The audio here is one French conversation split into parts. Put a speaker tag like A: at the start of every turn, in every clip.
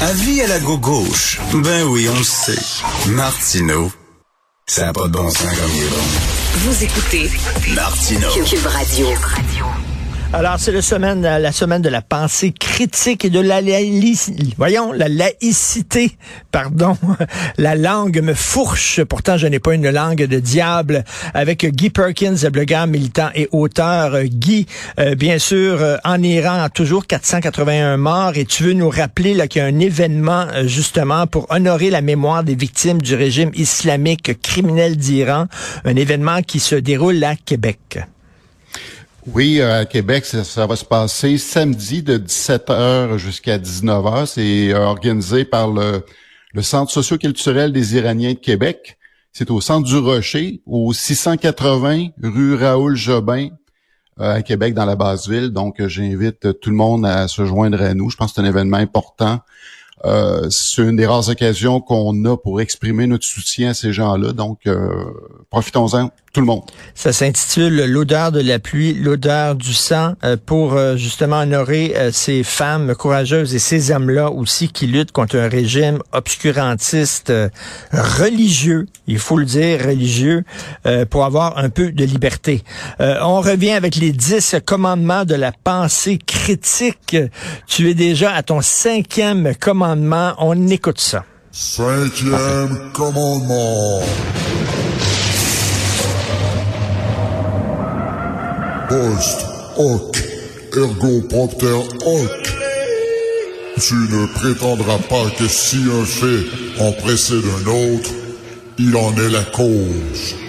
A: Avis à la gauche. Ben oui, on le sait. Martineau, ça n'a pas de bon sens comme il est bon.
B: Vous écoutez
A: Martineau.
B: Cube Radio.
C: Alors, c'est la semaine, la semaine de la pensée critique et de la laïcité. Voyons, la laïcité, pardon. La langue me fourche. Pourtant, je n'ai pas une langue de diable. Avec Guy Perkins, blogueur, militant et auteur. Guy, euh, bien sûr, euh, en Iran, toujours 481 morts. Et tu veux nous rappeler qu'il y a un événement, euh, justement, pour honorer la mémoire des victimes du régime islamique criminel d'Iran. Un événement qui se déroule à Québec.
D: Oui, euh, à Québec, ça, va se passer samedi de 17h jusqu'à 19h. C'est euh, organisé par le, le Centre socio-culturel des Iraniens de Québec. C'est au Centre du Rocher, au 680 rue Raoul Jobin, euh, à Québec, dans la basse ville. Donc, j'invite tout le monde à se joindre à nous. Je pense que c'est un événement important. C'est une des rares occasions qu'on a pour exprimer notre soutien à ces gens-là. Donc, profitons-en, tout le monde.
C: Ça s'intitule L'odeur de la pluie, l'odeur du sang, euh, pour justement honorer ces femmes courageuses et ces hommes-là aussi qui luttent contre un régime obscurantiste religieux, il faut le dire, religieux, pour avoir un peu de liberté. on revient avec les dix commandements de la pensée critique. Tu es déjà à ton cinquième commandement on écoute ça.
E: Cinquième commandement. Post hoc ergo propter hoc. Tu ne prétendras pas que si un fait en précède un autre, il en est la cause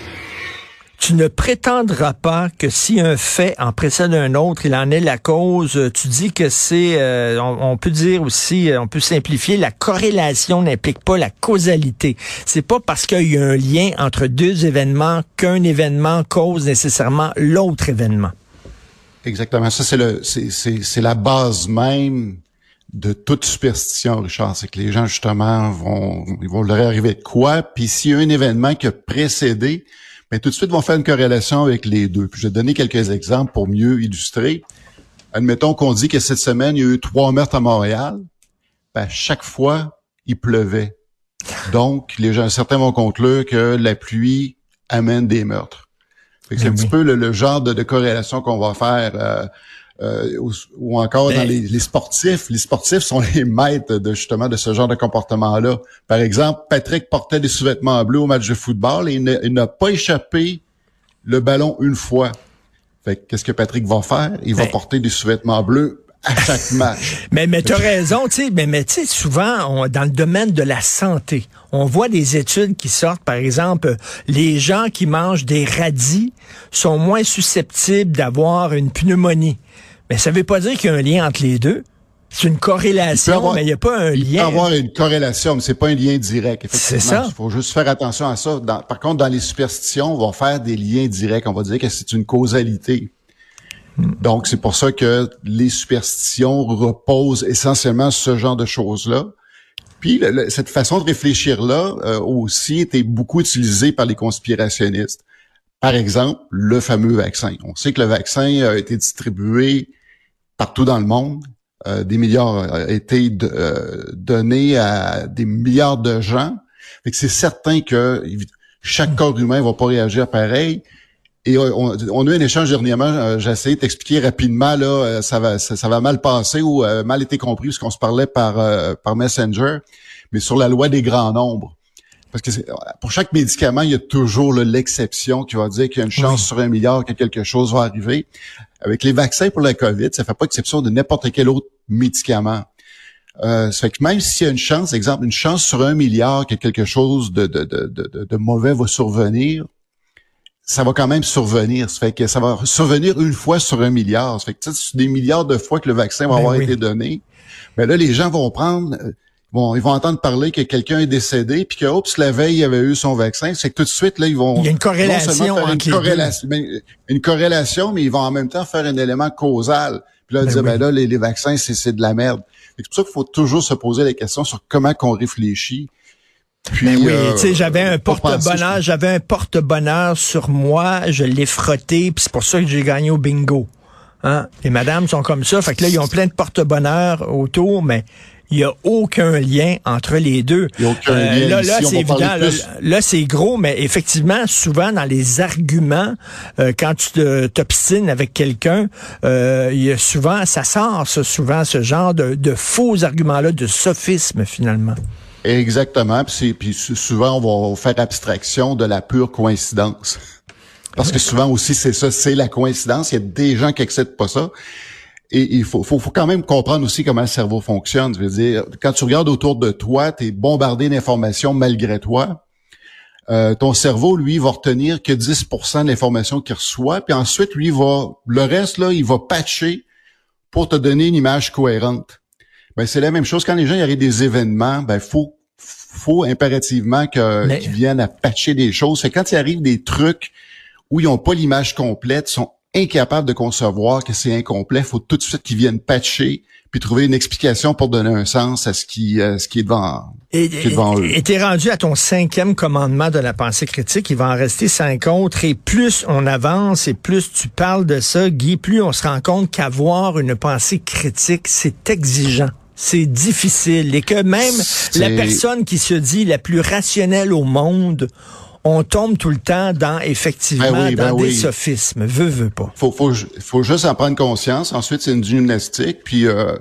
C: tu ne prétendras pas que si un fait en précède un autre, il en est la cause. Tu dis que c'est, euh, on, peut dire aussi, euh, on peut simplifier, la corrélation n'implique pas la causalité. C'est pas parce qu'il y a un lien entre deux événements qu'un événement cause nécessairement l'autre événement.
D: Exactement. Ça, c'est le, c'est la base même de toute superstition, Richard. C'est que les gens, justement, vont, ils vont leur arriver de quoi? Puis s'il y a un événement qui a précédé, mais tout de suite, vont faire une corrélation avec les deux. Puis je vais donner quelques exemples pour mieux illustrer. Admettons qu'on dit que cette semaine, il y a eu trois meurtres à Montréal. Ben, chaque fois, il pleuvait. Donc, les gens, certains vont conclure que la pluie amène des meurtres. C'est ben un petit peu le, genre de, corrélation qu'on va faire. Euh, euh, ou, encore dans les, les, sportifs. Les sportifs sont les maîtres de justement de ce genre de comportement-là. Par exemple, Patrick portait des sous-vêtements bleus au match de football et il n'a pas échappé le ballon une fois. Fait qu'est-ce que Patrick va faire? Il va ben. porter des sous-vêtements bleus à chaque match.
C: mais mais tu as raison, tu sais, mais, mais tu sais, souvent, dans le domaine de la santé, on voit des études qui sortent, par exemple, les gens qui mangent des radis sont moins susceptibles d'avoir une pneumonie. Mais ça ne veut pas dire qu'il y a un lien entre les deux. C'est une corrélation, mais il n'y a pas un lien. Il
D: peut avoir une corrélation, mais c'est pas un lien direct.
C: C'est ça.
D: Il faut juste faire attention à ça. par contre, dans les superstitions, on va faire des liens directs. On va dire que c'est une causalité. Donc, c'est pour ça que les superstitions reposent essentiellement sur ce genre de choses-là. Puis, cette façon de réfléchir-là euh, aussi était beaucoup utilisée par les conspirationnistes. Par exemple, le fameux vaccin. On sait que le vaccin a été distribué partout dans le monde. Euh, des milliards ont été euh, donnés à des milliards de gens. c'est certain que chaque corps humain va pas réagir pareil. Et on, a eu un échange dernièrement, euh, j'ai essayé d'expliquer rapidement, là, ça va, ça, va mal passer ou mal été compris, parce qu'on se parlait par, par Messenger, mais sur la loi des grands nombres. Parce que pour chaque médicament, il y a toujours l'exception qui va dire qu'il y a une chance sur un milliard que quelque chose va arriver. Avec les vaccins pour la COVID, ça fait pas exception de n'importe quel autre médicament. Euh, ça fait que même s'il y a une chance, exemple, une chance sur un milliard que quelque chose de, de, de, de, de mauvais va survenir, ça va quand même survenir. Ça fait que ça va survenir une fois sur un milliard. Ça fait que c'est des milliards de fois que le vaccin va ben avoir été donné. Mais là, les gens vont prendre bon, ils vont entendre parler que quelqu'un est décédé, puis que, oups, la veille, il avait eu son vaccin. C'est que tout de suite, là, ils vont...
C: Il y a une corrélation
D: une corrélation, ben, une corrélation, mais ils vont en même temps faire un élément causal. Puis là, ben dire, ben là, les, vaccins, c'est de la merde. C'est pour ça qu'il faut toujours se poser la question sur comment qu'on réfléchit.
C: Puis, ben oui, euh, tu sais, j'avais un porte-bonheur, j'avais un porte-bonheur sur moi, je l'ai frotté, puis c'est pour ça que j'ai gagné au bingo. Hein? Les madames sont comme ça, fait que là, ils ont plein de porte-bonheur autour, mais il n'y a aucun lien entre les deux.
D: Il n'y a aucun lien.
C: Là, là c'est évident. Là, c'est gros, mais effectivement, souvent dans les arguments, euh, quand tu t'obstines avec quelqu'un, euh, il y a souvent, ça sort ça, souvent ce genre de, de faux arguments-là, de sophisme finalement.
D: Exactement. Puis, souvent, on va faire abstraction de la pure coïncidence. Parce que souvent aussi, c'est ça, c'est la coïncidence. Il y a des gens qui acceptent pas ça. Et il faut, faut, faut quand même comprendre aussi comment le cerveau fonctionne. Je veux dire, quand tu regardes autour de toi, tu es bombardé d'informations malgré toi. Euh, ton cerveau, lui, va retenir que 10% de l'information qu'il reçoit, puis ensuite, lui, va le reste, là, il va patcher pour te donner une image cohérente. Ben, c'est la même chose quand les gens arrivent des événements, ben faut faut impérativement
C: Mais-
D: qu'ils viennent à patcher des choses. Fait quand il arrive des trucs où ils n'ont pas l'image complète, ils sont incapables de concevoir que c'est incomplet, faut tout de suite qu'ils viennent patcher puis trouver une explication pour donner un sens à ce qui euh, ce qui est devant
C: Et
D: qui est devant eux.
C: et t'es rendu à ton cinquième commandement de la pensée critique. Il va en rester cinq autres. Et plus on avance et plus tu parles de ça, Guy, plus on se rend compte qu'avoir une pensée critique, c'est exigeant. C'est difficile. Et que même la personne qui se dit la plus rationnelle au monde, on tombe tout le temps dans, effectivement,
D: Ben oui, ben
C: dans des sophismes. Veux, veux pas.
D: faut, faut, faut juste en prendre conscience. Ensuite, c'est une gymnastique. Puis euh,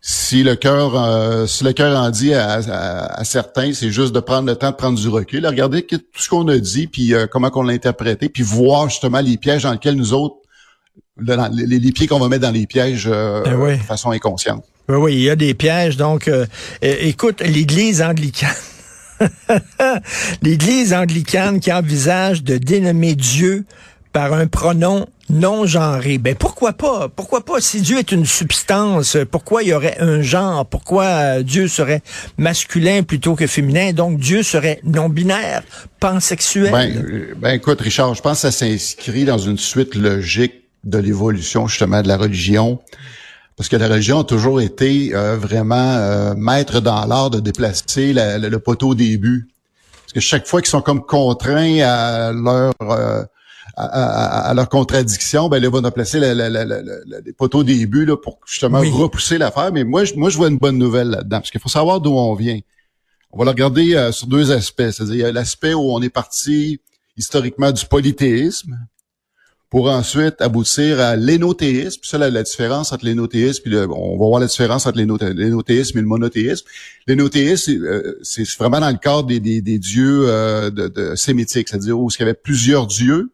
D: si le cœur, euh, si le cœur en dit à, à- à certains, c'est juste de prendre le temps de prendre du recul, regarder tout ce qu'on a dit, puis euh, comment qu'on l'a interprété, puis voir justement les pièges dans lesquels nous autres, dans- les, les pieds qu'on va mettre dans les pièges euh,
C: Ben oui.
D: de façon inconsciente.
C: Oui, oui, il y a des pièges. Donc, euh, écoute, l'Église anglicane, l'Église anglicane qui envisage de dénommer Dieu par un pronom non genré. Ben pourquoi pas? Pourquoi pas? Si Dieu est une substance, pourquoi il y aurait un genre? Pourquoi euh, Dieu serait masculin plutôt que féminin? Donc Dieu serait non binaire, pansexuel.
D: Ben, euh, ben écoute, Richard, je pense que ça s'inscrit dans une suite logique de l'évolution justement de la religion. Parce que la religion a toujours été euh, vraiment euh, maître dans l'art de déplacer la- le, le poteau au début. Parce que chaque fois qu'ils sont comme contraints à leur euh, à, à- à leur contradiction, ben là, ils vont placer la- la- la- la- la- les poteaux au début là, pour justement
C: Oui.
D: repousser l'affaire. Mais moi, je, moi, je vois une bonne nouvelle là-dedans. Parce qu'il faut savoir d'où on vient. On va le regarder euh, sur deux aspects. C'est-à-dire, il y a l'aspect où on est parti historiquement du polythéisme pour ensuite aboutir à l'énothéisme. Puis ça, la, la différence entre l'énothéisme, puis le, on va voir la différence entre l'énothé- l'énothéisme et le monothéisme. L'énothéisme, c'est, euh, c'est vraiment dans le cadre des, des, des dieux euh, de, de sémitiques, c'est-à-dire où il y avait plusieurs dieux,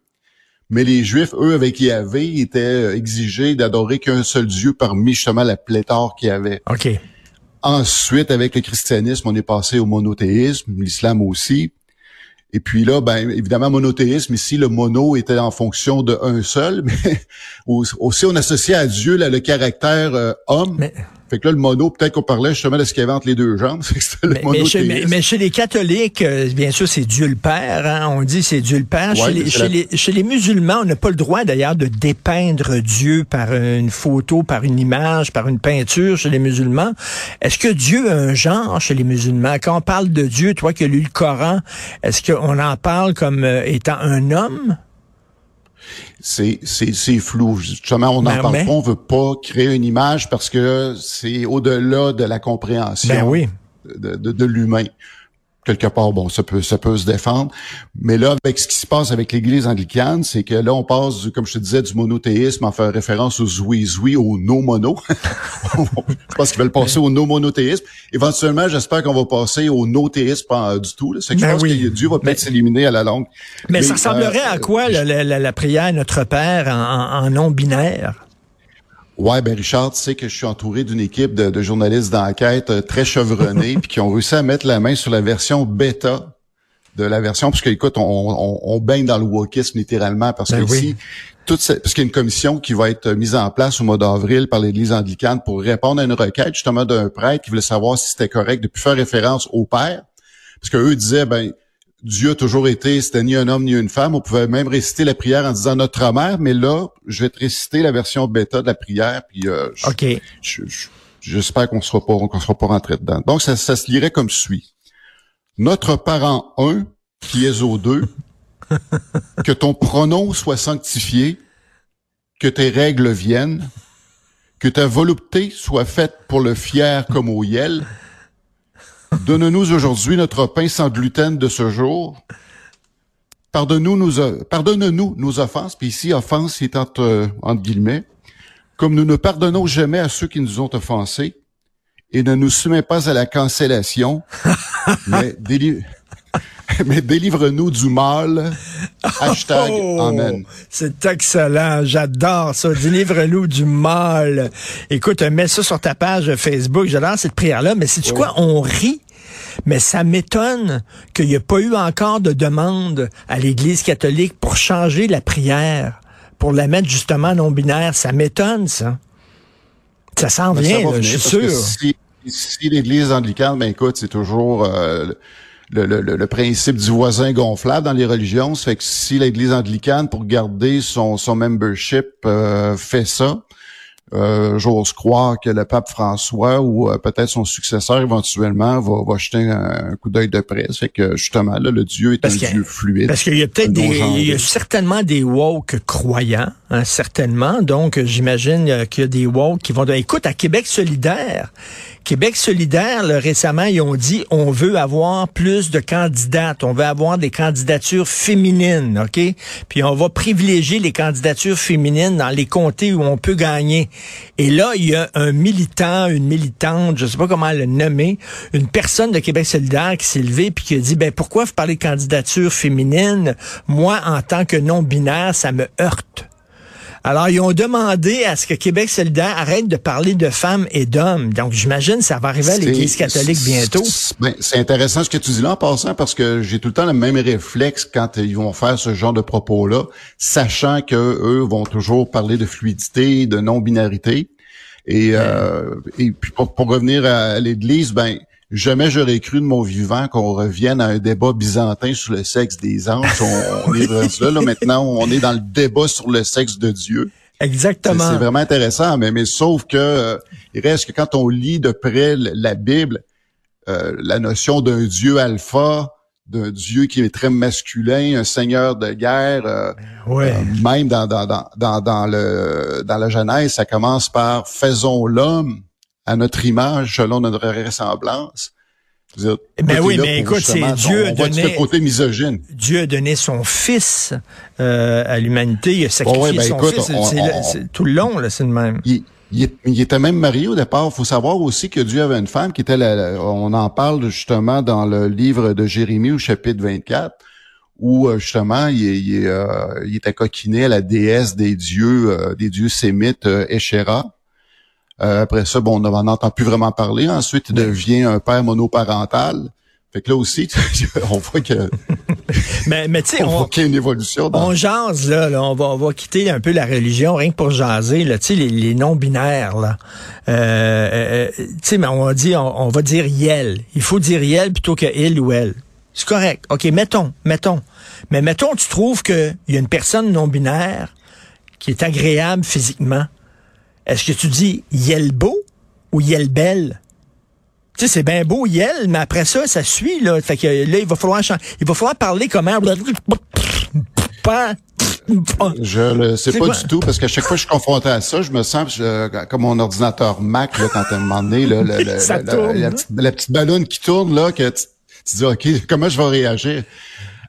D: mais les Juifs, eux, avec Yahvé, étaient euh, exigés d'adorer qu'un seul Dieu parmi justement la pléthore qu'il y avait.
C: OK.
D: Ensuite, avec le christianisme, on est passé au monothéisme, l'islam aussi. Et puis là, ben évidemment, monothéisme, ici, le mono était en fonction de un seul, mais aussi on associait à Dieu le caractère euh, homme. Fait que là, le mono, peut-être qu'on parlait justement de ce qu'il y avait entre les deux jambes, le
C: Mais, mais chez,
D: monothéisme.
C: mais- mais chez les catholiques, euh, bien sûr, c'est Dieu le Père. hein, on dit c'est Dieu le Père.
D: Ouais,
C: chez, les,
D: c'est
C: chez,
D: la-
C: les, chez les musulmans, on n'a pas le droit d'ailleurs de dépeindre Dieu par une photo, par une image, par une peinture chez les musulmans. Est-ce que Dieu a un genre chez les musulmans? Quand on parle de Dieu, toi qui as lu le Coran, est-ce qu'on en parle comme euh, étant un homme?
D: C'est c'est c'est flou. Justement, on n'en parle
C: mais-
D: pas. On veut pas créer une image parce que c'est au-delà de la compréhension
C: Ben oui.
D: de, de, de l'humain. Quelque part, bon, ça peut ça peut se défendre. Mais là, avec ce qui se passe avec l'Église anglicane, c'est que là, on passe, du- comme je te disais, du monothéisme en faire référence au zoui-zoui, au no-mono. je pense qu'ils veulent passer au no-monothéisme. Éventuellement, j'espère qu'on va passer au no-théisme pas du tout. Là. C'est que
C: Ben
D: je pense
C: oui.
D: que Dieu va peut-être
C: Mais-
D: s'éliminer à la longue.
C: Mais, ça ressemblerait
D: euh,
C: à quoi la, la- la- la prière Notre Père en, en- en non-binaire?
D: Ouais, ben Richard, tu sais que je suis entouré d'une équipe de, de journalistes d'enquête euh, très chevronnés, puis qui ont réussi à mettre la main sur la version bêta de la version, parce que écoute, on, on, on baigne dans le wokisme littéralement, parce
C: Ben
D: que
C: oui.
D: ici, toute cette- parce qu'il y a une commission qui va être mise en place au mois d'avril par l'Église anglicane pour répondre à une requête justement d'un prêtre qui voulait savoir si c'était correct de plus faire référence au père, parce que eux disaient ben Dieu a toujours été, c'était ni un homme ni une femme. On pouvait même réciter la prière en disant Notre mère, mais là, je vais te réciter la version bêta de la prière, puis euh, je-
C: OK.
D: je- je- j'espère qu'on sera pas qu'on sera pas rentré dedans. Donc ça, ça se lirait comme suit. Notre parent 1, qui est au 2, que ton pronom soit sanctifié, que tes règles viennent, que ta volupté soit faite pour le fier comme au yel, Donne-nous aujourd'hui notre pain sans gluten de ce jour. Pardonne-nous nos, pardonne-nous nos offenses, puis ici, offense est entre, entre guillemets, comme nous ne pardonnons jamais à ceux qui nous ont offensés, et ne nous soumets pas à la cancellation, mais, mais délivre-nous du mal. Hashtag
C: Oh,
D: Amen.
C: C'est excellent. J'adore ça. Délivre-nous du mal. Écoute, mets ça sur ta page Facebook. J'adore cette prière-là. Mais c'est tu quoi? On rit. Mais ça m'étonne qu'il n'y ait pas eu encore de demande à l'Église catholique pour changer la prière, pour la mettre justement non-binaire. Ça m'étonne, ça. Ça s'en vient,
D: va
C: là,
D: venir,
C: je suis sûr.
D: Si, si l'Église anglicane, ben écoute, c'est toujours euh, le, le, le, le principe du voisin gonflable dans les religions. Ça fait que si l'Église anglicane, pour garder son, son membership, euh, fait ça, euh, j'ose croire que le pape François ou euh, peut-être son successeur éventuellement va, va jeter un, un coup d'œil de près. Fait que justement, là, le Dieu est
C: Parce
D: un
C: que-
D: Dieu fluide.
C: Parce qu'il y a peut-être des, il y a certainement des woke croyants, hein, certainement. Donc, j'imagine euh, qu'il y a des woke qui vont dire, écoute, à Québec solidaire, Québec solidaire, récemment, ils ont dit, on veut avoir plus de candidates, on veut avoir des candidatures féminines, OK? Puis on va privilégier les candidatures féminines dans les comtés où on peut gagner. Et là, il y a un militant, une militante, je sais pas comment le nommer, une personne de Québec solidaire qui s'est levée puis qui a dit, ben pourquoi vous parlez de candidature féminine? Moi, en tant que non-binaire, ça me heurte. Alors, ils ont demandé à ce que Québec solidaire arrête de parler de femmes et d'hommes. Donc, j'imagine que ça va arriver à l'Église catholique bientôt.
D: c'est- ben, c'est intéressant ce que tu dis là en passant parce que j'ai tout le temps le même réflexe quand ils vont faire ce genre de propos-là, sachant que eux vont toujours parler de fluidité, de non-binarité. Et, euh, et puis pour, pour revenir à l'Église, ben jamais j'aurais cru de mon vivant qu'on revienne à un débat byzantin sur le sexe des anges. On, on est là, là maintenant, on est dans le débat sur le sexe de Dieu.
C: Exactement.
D: c'est vraiment intéressant, mais, mais sauf que euh, il reste que quand on lit de près la Bible, euh, la notion d'un Dieu alpha, d'un Dieu qui est très masculin, un seigneur de guerre, euh,
C: Ouais.
D: euh, même dans, dans, dans, dans, dans le dans la Genèse, ça commence par faisons l'homme à notre image selon notre ressemblance. Dire,
C: Ben
D: tout
C: oui, mais écoute, c'est Dieu
D: on,
C: a
D: on
C: donné-
D: côté misogyne.
C: Dieu a donné son fils euh, à l'humanité. Il a sacrifié
D: ouais, ben
C: son
D: écoute,
C: fils.
D: on-
C: le- c'est tout le long, là, c'est le même.
D: il, il il était même marié au départ. Il faut savoir aussi que Dieu avait une femme qui était, la- la- on en parle justement dans le livre de Jérémie au chapitre 24, où euh, justement il, il, euh, il était coquiné à la déesse des dieux, euh, des dieux sémites, euh, Échéra. Euh, après ça, bon, on n'en entend plus vraiment parler. Ensuite, il devient un père monoparental. Fait que là aussi, on voit que
C: Mais, mais tu sais,
D: on
C: on,
D: voit qu'il y a une évolution. Dans...
C: on jase, là, là, on, va, on va quitter un peu la religion, rien que pour jaser, là, tu sais, les, les non-binaires, là. Euh, euh, tu sais, mais on dit, on, on va dire yel. Il faut dire yel plutôt que il ou elle. C'est correct. OK, mettons, mettons. Mais mettons, tu trouves qu'il y a une personne non-binaire qui est agréable physiquement. Est-ce que tu dis yel beau ou yel belle? Tu sais, c'est bien beau, Yel, mais après ça, ça suit, là. Fait que là, il va falloir il va falloir parler comment.
D: Je le sais pas
C: quoi?
D: du tout parce qu'à chaque fois que je suis confronté à ça, je me sens je- comme mon ordinateur Mac là, quand à un moment donné, là, le- le-
C: Ça
D: la, petite, la petite ballonne qui tourne là, que tu, tu dis ok, comment je vais réagir?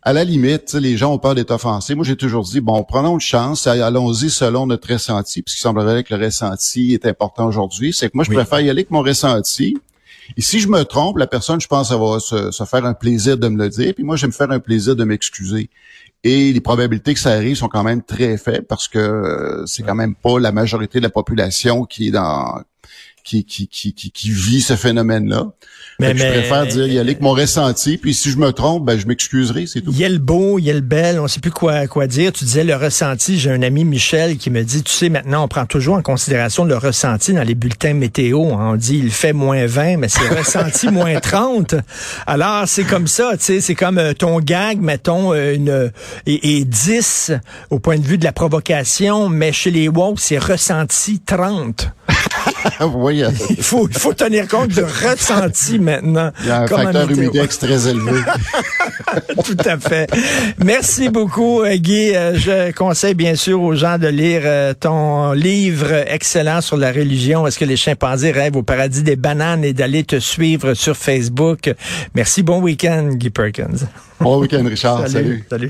D: À la limite, les gens ont peur d'être offensés. Moi, j'ai toujours dit bon, prenons une chance, allons-y selon notre ressenti, puisqu'il semblerait que le ressenti est important aujourd'hui. C'est que moi, je
C: Oui.
D: préfère y aller avec mon ressenti. Et si je me trompe, la personne, je pense, elle va se, se faire un plaisir de me le dire, puis moi, je vais me faire un plaisir de m'excuser. Et les probabilités que ça arrive sont quand même très faibles parce que euh, c'est quand même pas la majorité de la population qui est dans qui qui qui qui, qui vit ce phénomène-là.
C: Mais-
D: que je préfère dire y aller avec mon ressenti, puis si je me trompe, ben je m'excuserai, c'est tout.
C: Yel beau, Yel belle, on sait plus quoi quoi dire. Tu disais le ressenti. J'ai un ami Michel qui me dit, tu sais, maintenant on prend toujours en considération le ressenti dans les bulletins météo. hein. On dit il fait moins 20, mais c'est ressenti moins 30. Alors c'est comme ça, tu sais, c'est comme euh, ton gag, mettons euh, une et, et 10 au point de vue de la provocation, mais chez les woke c'est ressenti 30.
D: oui,
C: il faut, il faut tenir compte du ressenti maintenant.
D: Il y a un
C: comme
D: facteur humidex très élevé.
C: Tout à fait. Merci beaucoup, euh, Guy. Euh, Je conseille bien sûr aux gens de lire euh, ton livre excellent sur la religion. Est-ce que les chimpanzés rêvent au paradis des bananes et d'aller te suivre sur Facebook? Merci. Bon week-end, Guy Perkins.
D: Bon week-end, Richard. Salut.
C: Salut.